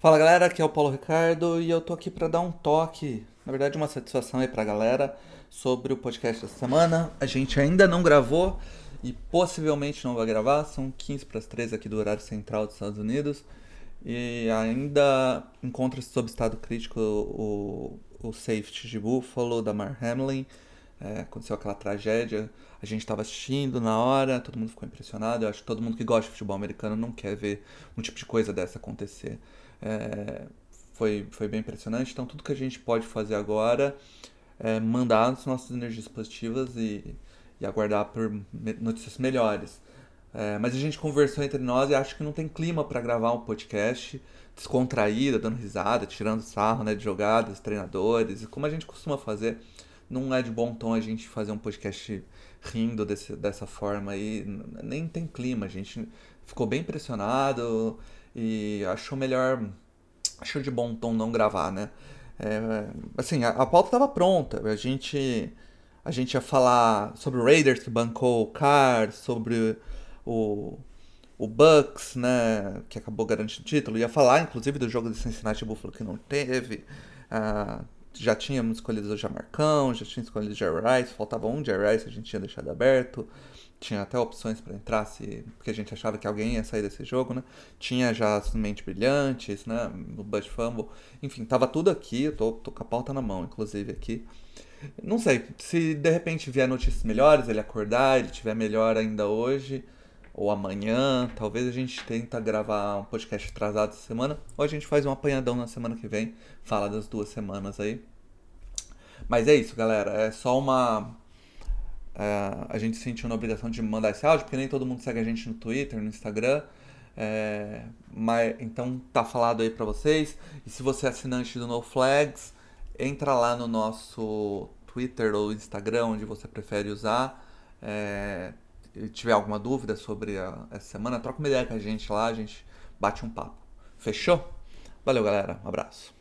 Fala galera, aqui é o Paulo Ricardo e eu tô aqui para dar um toque, na verdade uma satisfação aí pra galera sobre o podcast dessa semana. A gente ainda não gravou e possivelmente não vai gravar, são 15 para as 3 aqui do horário central dos Estados Unidos e ainda encontra-se sob estado crítico o, o safety de Buffalo, da Mar Hamlin. É, aconteceu aquela tragédia, a gente estava assistindo na hora, todo mundo ficou impressionado. Eu acho que todo mundo que gosta de futebol americano não quer ver um tipo de coisa dessa acontecer. É, foi, foi bem impressionante. Então, tudo que a gente pode fazer agora é mandar as nossas energias positivas e, e aguardar por notícias melhores. É, mas a gente conversou entre nós e acho que não tem clima para gravar um podcast descontraída, dando risada, tirando sarro né, de jogadas, treinadores, como a gente costuma fazer. Não é de bom tom a gente fazer um podcast rindo desse, dessa forma aí. Nem tem clima, a gente ficou bem impressionado e achou melhor, achou de bom tom não gravar, né? É, assim, a, a pauta estava pronta, a gente, a gente ia falar sobre o Raiders que bancou o Car, sobre o, o Bucks, né, que acabou garantindo o título, ia falar inclusive do jogo de Cincinnati Buffalo que não teve, uh, já tínhamos escolhido o Jamarcão, já tinha escolhido o Jerry Rice, faltava um Jerry Rice, a gente tinha deixado aberto, tinha até opções para entrar, se, porque a gente achava que alguém ia sair desse jogo, né? Tinha já as mentes brilhantes, né? O Bud Fumble, enfim, tava tudo aqui, eu tô, tô com a pauta na mão, inclusive, aqui. Não sei, se de repente vier notícias melhores, ele acordar, ele tiver melhor ainda hoje, ou amanhã, talvez a gente tenta gravar um podcast atrasado essa semana, ou a gente faz um apanhadão na semana que vem, fala das duas semanas aí. Mas é isso, galera, é só uma é, a gente sentiu na obrigação de mandar esse áudio, porque nem todo mundo segue a gente no Twitter, no Instagram. É, mas, então tá falado aí para vocês. E se você é assinante do No Flags, entra lá no nosso Twitter ou Instagram, onde você prefere usar. É, tiver alguma dúvida sobre a, essa semana, troca uma ideia com a gente lá, a gente bate um papo. Fechou? Valeu, galera. Um abraço.